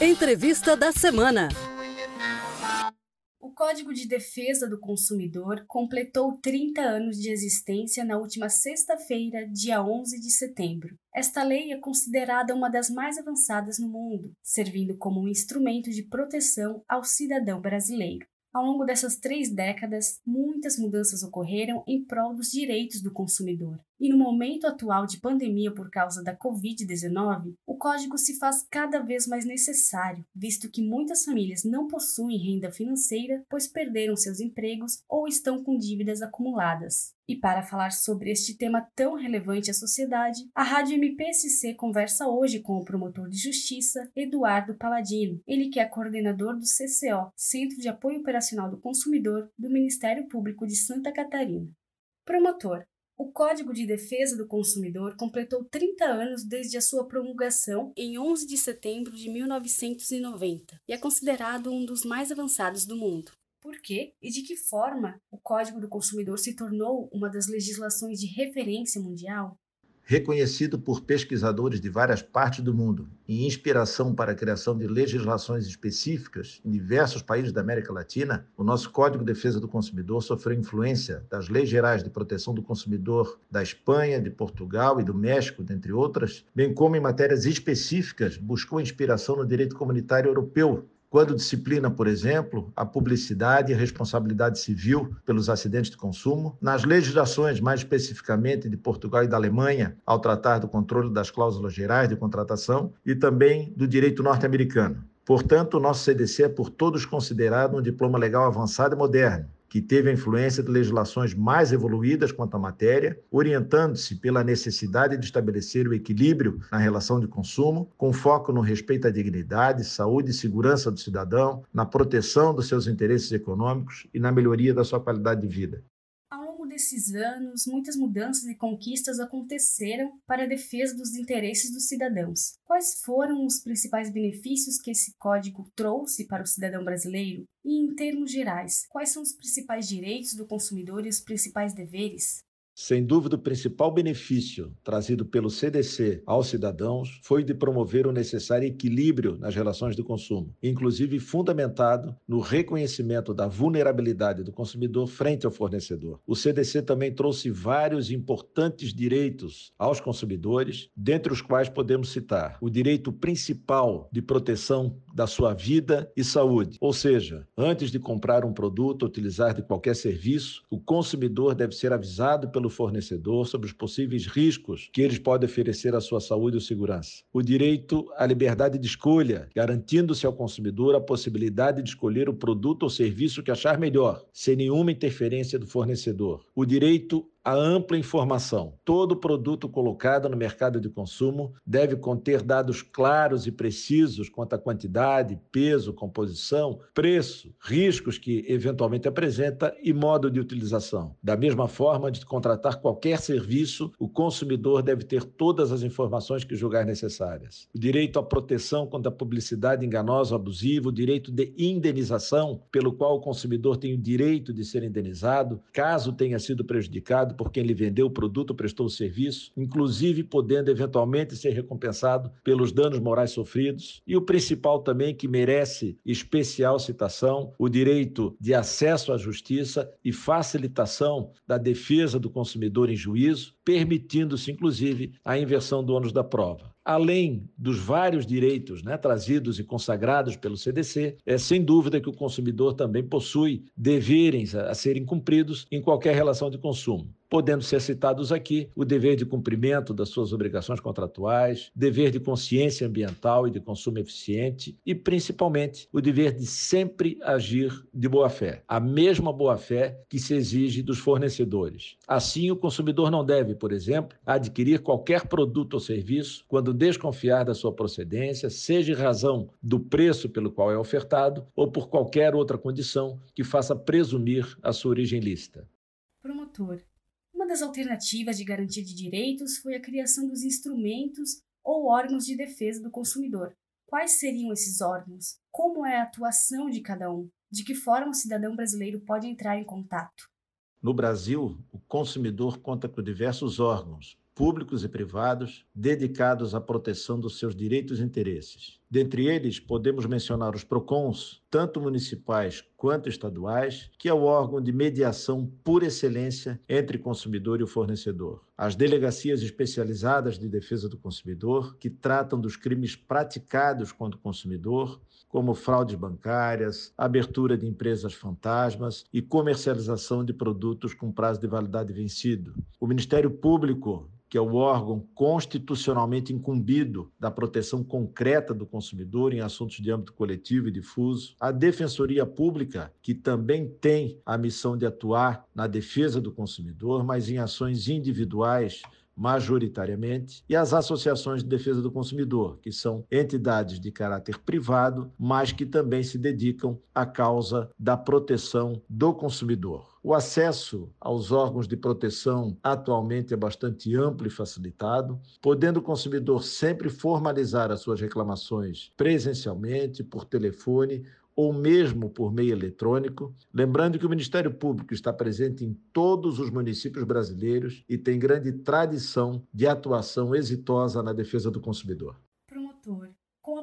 Entrevista da semana. O Código de Defesa do Consumidor completou 30 anos de existência na última sexta-feira, dia 11 de setembro. Esta lei é considerada uma das mais avançadas no mundo, servindo como um instrumento de proteção ao cidadão brasileiro. Ao longo dessas três décadas, muitas mudanças ocorreram em prol dos direitos do consumidor. E no momento atual de pandemia por causa da Covid-19, o código se faz cada vez mais necessário, visto que muitas famílias não possuem renda financeira, pois perderam seus empregos ou estão com dívidas acumuladas. E para falar sobre este tema tão relevante à sociedade, a Rádio MPSC conversa hoje com o promotor de justiça, Eduardo Paladino, ele que é coordenador do CCO, Centro de Apoio Operacional do Consumidor, do Ministério Público de Santa Catarina. Promotor, o Código de Defesa do Consumidor completou 30 anos desde a sua promulgação em 11 de setembro de 1990 e é considerado um dos mais avançados do mundo. Por quê e de que forma o Código do Consumidor se tornou uma das legislações de referência mundial? Reconhecido por pesquisadores de várias partes do mundo e inspiração para a criação de legislações específicas em diversos países da América Latina, o nosso Código de Defesa do Consumidor sofreu influência das leis gerais de proteção do consumidor da Espanha, de Portugal e do México, dentre outras, bem como em matérias específicas buscou inspiração no direito comunitário europeu, quando disciplina, por exemplo, a publicidade e a responsabilidade civil pelos acidentes de consumo, nas legislações, mais especificamente de Portugal e da Alemanha, ao tratar do controle das cláusulas gerais de contratação e também do direito norte-americano. Portanto, o nosso CDC é por todos considerado um diploma legal avançado e moderno, que teve a influência de legislações mais evoluídas quanto à matéria, orientando-se pela necessidade de estabelecer o equilíbrio na relação de consumo, com foco no respeito à dignidade, saúde e segurança do cidadão, na proteção dos seus interesses econômicos e na melhoria da sua qualidade de vida desses anos, muitas mudanças e conquistas aconteceram para a defesa dos interesses dos cidadãos. Quais foram os principais benefícios que esse código trouxe para o cidadão brasileiro? E, em termos gerais, quais são os principais direitos do consumidor e os principais deveres? Sem dúvida, o principal benefício trazido pelo CDC aos cidadãos foi de promover o necessário equilíbrio nas relações de consumo, inclusive fundamentado no reconhecimento da vulnerabilidade do consumidor frente ao fornecedor. O CDC também trouxe vários importantes direitos aos consumidores, dentre os quais podemos citar o direito principal de proteção da sua vida e saúde, ou seja, antes de comprar um produto ou utilizar de qualquer serviço, o consumidor deve ser avisado pelo fornecedor sobre os possíveis riscos que eles podem oferecer à sua saúde ou segurança. O direito à liberdade de escolha, garantindo-se ao consumidor a possibilidade de escolher o produto ou serviço que achar melhor, sem nenhuma interferência do fornecedor. O direito a ampla informação. Todo produto colocado no mercado de consumo deve conter dados claros e precisos quanto à quantidade, peso, composição, preço, riscos que eventualmente apresenta e modo de utilização. Da mesma forma, de contratar qualquer serviço, o consumidor deve ter todas as informações que julgar necessárias. O direito à proteção contra a publicidade enganosa ou abusiva, o direito de indenização, pelo qual o consumidor tem o direito de ser indenizado caso tenha sido prejudicado por quem lhe vendeu o produto ou prestou o serviço, inclusive podendo eventualmente ser recompensado pelos danos morais sofridos. E o principal também, que merece especial citação, o direito de acesso à justiça e facilitação da defesa do consumidor em juízo, permitindo-se, inclusive, a inversão do ônus da prova além dos vários direitos né, trazidos e consagrados pelo CDC, é sem dúvida que o consumidor também possui deveres a, a serem cumpridos em qualquer relação de consumo podendo ser citados aqui o dever de cumprimento das suas obrigações contratuais, dever de consciência ambiental e de consumo eficiente e, principalmente, o dever de sempre agir de boa-fé, a mesma boa-fé que se exige dos fornecedores. Assim, o consumidor não deve, por exemplo, adquirir qualquer produto ou serviço quando desconfiar da sua procedência, seja em razão do preço pelo qual é ofertado ou por qualquer outra condição que faça presumir a sua origem lícita. Promotor, das alternativas de garantia de direitos foi a criação dos instrumentos ou órgãos de defesa do consumidor. Quais seriam esses órgãos? Como é a atuação de cada um? De que forma o cidadão brasileiro pode entrar em contato? No Brasil, o consumidor conta com diversos órgãos, públicos e privados, dedicados à proteção dos seus direitos e interesses. Dentre eles, podemos mencionar os PROCONs, tanto municipais quanto estaduais, que é o órgão de mediação por excelência entre consumidor e o fornecedor. As delegacias especializadas de defesa do consumidor, que tratam dos crimes praticados contra o consumidor, como fraudes bancárias, abertura de empresas fantasmas e comercialização de produtos com prazo de validade vencido. O Ministério Público que é o órgão constitucionalmente incumbido da proteção concreta do consumidor em assuntos de âmbito coletivo e difuso, a Defensoria Pública, que também tem a missão de atuar na defesa do consumidor, mas em ações individuais majoritariamente, e as associações de defesa do consumidor, que são entidades de caráter privado, mas que também se dedicam à causa da proteção do consumidor. O acesso aos órgãos de proteção atualmente é bastante amplo e facilitado, podendo o consumidor sempre formalizar as suas reclamações presencialmente, por telefone ou mesmo por meio eletrônico. Lembrando que o Ministério Público está presente em todos os municípios brasileiros e tem grande tradição de atuação exitosa na defesa do consumidor. Promotor.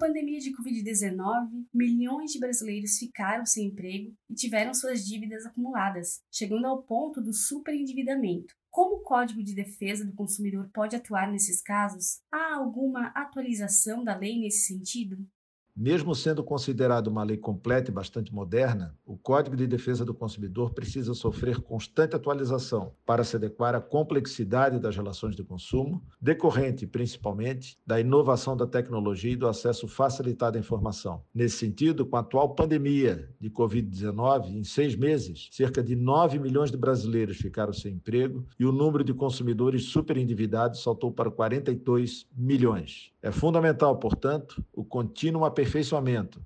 Pandemia de Covid-19, milhões de brasileiros ficaram sem emprego e tiveram suas dívidas acumuladas, chegando ao ponto do superendividamento. Como o Código de Defesa do Consumidor pode atuar nesses casos? Há alguma atualização da lei nesse sentido? Mesmo sendo considerado uma lei completa e bastante moderna, o Código de Defesa do Consumidor precisa sofrer constante atualização para se adequar à complexidade das relações de consumo, decorrente principalmente da inovação da tecnologia e do acesso facilitado à informação. Nesse sentido, com a atual pandemia de Covid-19, em seis meses, cerca de 9 milhões de brasileiros ficaram sem emprego e o número de consumidores superendividados saltou para 42 milhões. É fundamental, portanto, o contínuo aperfeiçoamento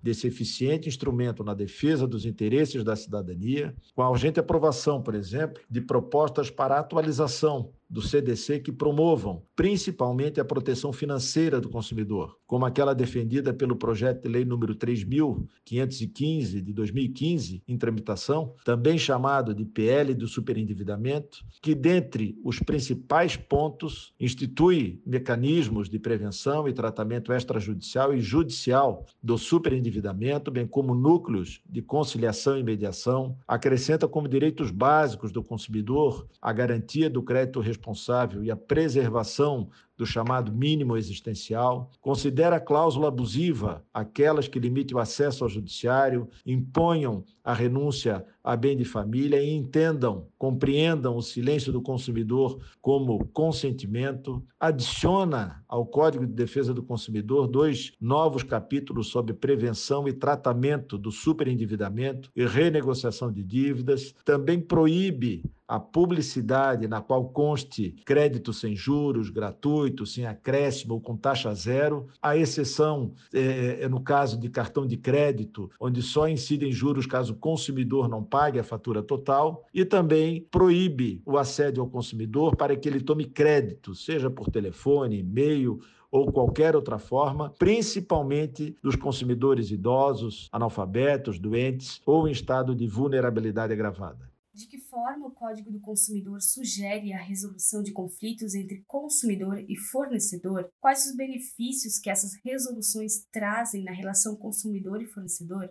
desse eficiente instrumento na defesa dos interesses da cidadania, com a urgente aprovação, por exemplo, de propostas para atualização do CDC que promovam principalmente a proteção financeira do consumidor, como aquela defendida pelo projeto de lei número 3515 de 2015 em tramitação, também chamado de PL do superendividamento, que dentre os principais pontos institui mecanismos de prevenção e tratamento extrajudicial e judicial do superendividamento, bem como núcleos de conciliação e mediação, acrescenta como direitos básicos do consumidor a garantia do crédito responsável e a preservação do chamado mínimo existencial, considera a cláusula abusiva aquelas que limitem o acesso ao judiciário, imponham a renúncia a bem de família e entendam, compreendam o silêncio do consumidor como consentimento, adiciona ao Código de Defesa do Consumidor dois novos capítulos sobre prevenção e tratamento do superendividamento e renegociação de dívidas, também proíbe a publicidade na qual conste crédito sem juros, gratuito, sem acréscimo ou com taxa zero, a exceção é, é no caso de cartão de crédito, onde só incidem juros caso o consumidor não pague a fatura total, e também proíbe o assédio ao consumidor para que ele tome crédito, seja por telefone, e-mail ou qualquer outra forma, principalmente dos consumidores idosos, analfabetos, doentes ou em estado de vulnerabilidade agravada. De que forma o Código do Consumidor sugere a resolução de conflitos entre consumidor e fornecedor? Quais os benefícios que essas resoluções trazem na relação consumidor e fornecedor?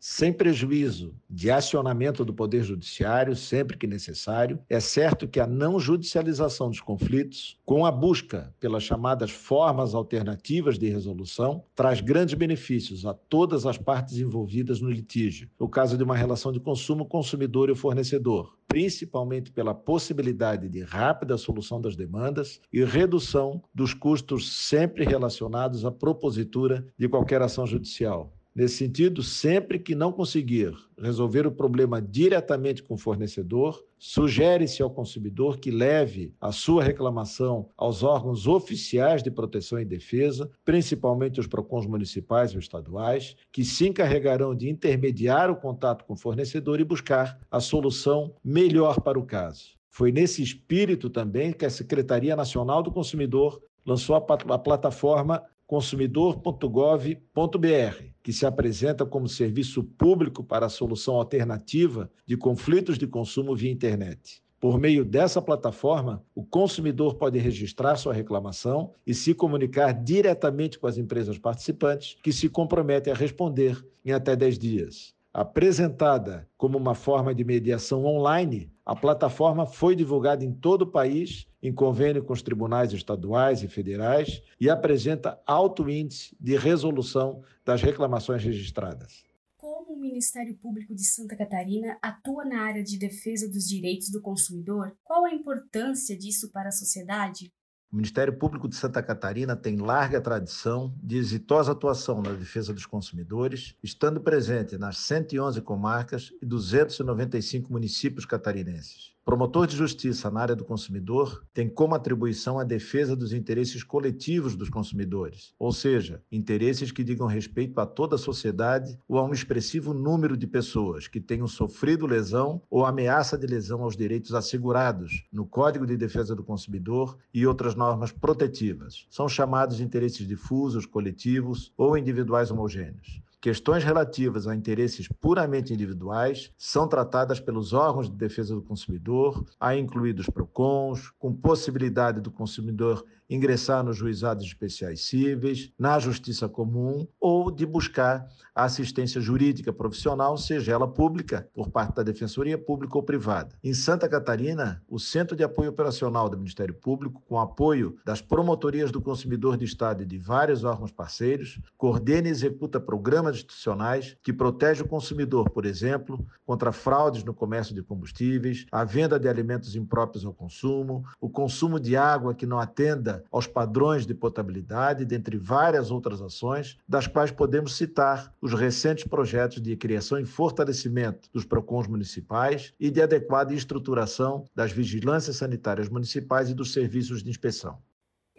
Sem prejuízo de acionamento do Poder Judiciário sempre que necessário. É certo que a não judicialização dos conflitos, com a busca pelas chamadas formas alternativas de resolução, traz grandes benefícios a todas as partes envolvidas no litígio. No caso de uma relação de consumo, consumidor e fornecedor, principalmente pela possibilidade de rápida solução das demandas e redução dos custos sempre relacionados à propositura de qualquer ação judicial. Nesse sentido, sempre que não conseguir resolver o problema diretamente com o fornecedor, sugere-se ao consumidor que leve a sua reclamação aos órgãos oficiais de proteção e defesa, principalmente os PROCONs municipais e estaduais, que se encarregarão de intermediar o contato com o fornecedor e buscar a solução melhor para o caso. Foi nesse espírito também que a Secretaria Nacional do Consumidor lançou a, plataforma consumidor.gov.br, que se apresenta como serviço público para a solução alternativa de conflitos de consumo via internet. Por meio dessa plataforma, o consumidor pode registrar sua reclamação e se comunicar diretamente com as empresas participantes, que se comprometem a responder em até 10 dias. Apresentada como uma forma de mediação online, a plataforma foi divulgada em todo o país, em convênio com os tribunais estaduais e federais, e apresenta alto índice de resolução das reclamações registradas. Como o Ministério Público de Santa Catarina atua na área de defesa dos direitos do consumidor, qual a importância disso para a sociedade? O Ministério Público de Santa Catarina tem larga tradição de exitosa atuação na defesa dos consumidores, estando presente nas 111 comarcas e 295 municípios catarinenses. Promotor de justiça na área do consumidor tem como atribuição a defesa dos interesses coletivos dos consumidores, ou seja, interesses que digam respeito a toda a sociedade ou a um expressivo número de pessoas que tenham sofrido lesão ou ameaça de lesão aos direitos assegurados no Código de Defesa do Consumidor e outras normas protetivas. São chamados de interesses difusos, coletivos ou individuais homogêneos. Questões relativas a interesses puramente individuais são tratadas pelos órgãos de defesa do consumidor, a incluídos PROCONs, com possibilidade do consumidor ingressar nos juizados especiais cíveis, na justiça comum ou de buscar assistência jurídica profissional, seja ela pública, por parte da Defensoria Pública ou privada. Em Santa Catarina, o Centro de Apoio Operacional do Ministério Público, com apoio das promotorias do consumidor do Estado e de vários órgãos parceiros, coordena e executa programas institucionais que protegem o consumidor, por exemplo, contra fraudes no comércio de combustíveis, a venda de alimentos impróprios ao consumo, o consumo de água que não atenda aos padrões de potabilidade, dentre várias outras ações, das quais podemos citar os recentes projetos de criação e fortalecimento dos PROCONs municipais e de adequada estruturação das vigilâncias sanitárias municipais e dos serviços de inspeção.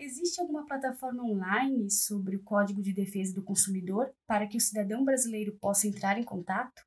Existe alguma plataforma online sobre o Código de Defesa do Consumidor para que o cidadão brasileiro possa entrar em contato?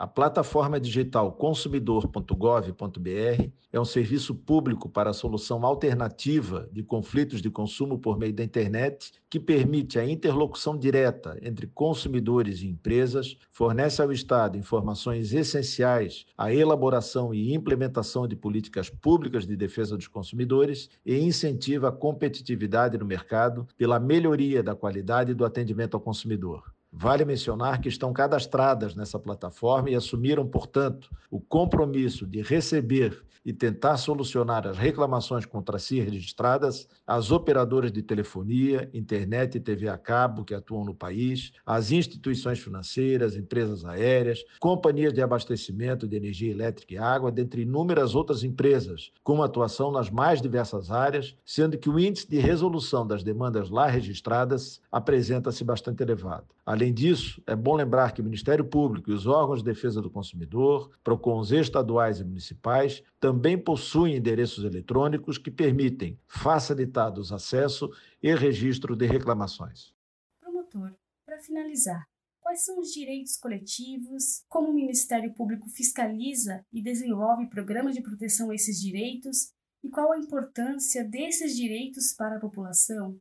A plataforma digital consumidor.gov.br é um serviço público para a solução alternativa de conflitos de consumo por meio da internet, que permite a interlocução direta entre consumidores e empresas, fornece ao Estado informações essenciais à elaboração e implementação de políticas públicas de defesa dos consumidores e incentiva a competitividade no mercado pela melhoria da qualidade do atendimento ao consumidor. Vale mencionar que estão cadastradas nessa plataforma e assumiram, portanto, o compromisso de receber e tentar solucionar as reclamações contra si registradas às operadoras de telefonia, internet e TV a cabo que atuam no país, às instituições financeiras, empresas aéreas, companhias de abastecimento de energia elétrica e água, dentre inúmeras outras empresas, com atuação nas mais diversas áreas, sendo que o índice de resolução das demandas lá registradas apresenta-se bastante elevado. Além disso, é bom lembrar que o Ministério Público e os órgãos de defesa do consumidor, PROCONs estaduais e municipais, também possuem endereços eletrônicos que permitem facilitados acesso e registro de reclamações. Promotor, para finalizar, quais são os direitos coletivos, como o Ministério Público fiscaliza e desenvolve programas de proteção a esses direitos e qual a importância desses direitos para a população?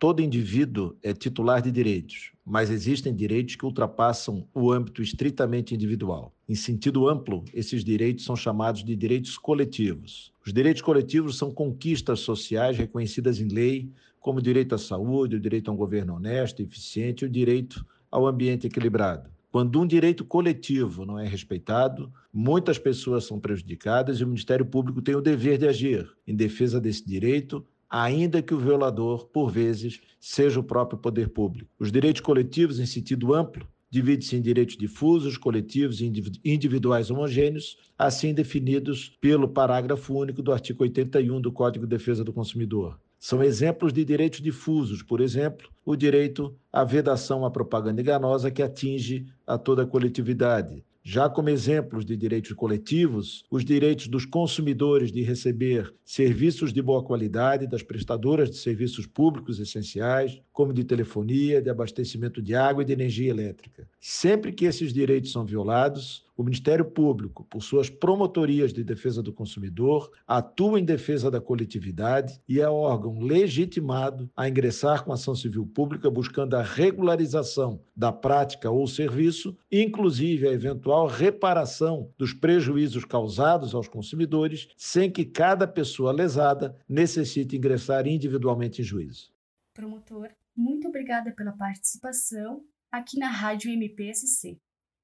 Todo indivíduo é titular de direitos, mas existem direitos que ultrapassam o âmbito estritamente individual. Em sentido amplo, esses direitos são chamados de direitos coletivos. Os direitos coletivos são conquistas sociais reconhecidas em lei, como o direito à saúde, o direito a um governo honesto e eficiente e o direito ao ambiente equilibrado. Quando um direito coletivo não é respeitado, muitas pessoas são prejudicadas e o Ministério Público tem o dever de agir em defesa desse direito ainda que o violador, por vezes, seja o próprio poder público. Os direitos coletivos, em sentido amplo, dividem-se em direitos difusos, coletivos e individuais homogêneos, assim definidos pelo parágrafo único do artigo 81 do Código de Defesa do Consumidor. São exemplos de direitos difusos, por exemplo, o direito à vedação à propaganda enganosa que atinge a toda a coletividade, já como exemplos de direitos coletivos, os direitos dos consumidores de receber serviços de boa qualidade das prestadoras de serviços públicos essenciais, como de telefonia, de abastecimento de água e de energia elétrica. Sempre que esses direitos são violados, O Ministério Público, por suas promotorias de defesa do consumidor, atua em defesa da coletividade e é órgão legitimado a ingressar com ação civil pública buscando a regularização da prática ou serviço, inclusive a eventual reparação dos prejuízos causados aos consumidores, sem que cada pessoa lesada necessite ingressar individualmente em juízo. Promotor, muito obrigada pela participação aqui na Rádio MPSC.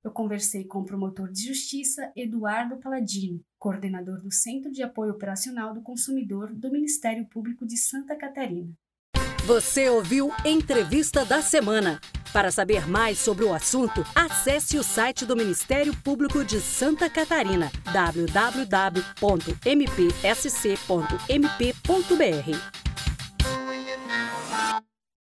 Eu conversei com o promotor de justiça Eduardo Paladino, coordenador do Centro de Apoio Operacional do Consumidor do Ministério Público de Santa Catarina. Você ouviu Entrevista da Semana. Para saber mais sobre o assunto, acesse o site do Ministério Público de Santa Catarina, www.mpsc.mp.br.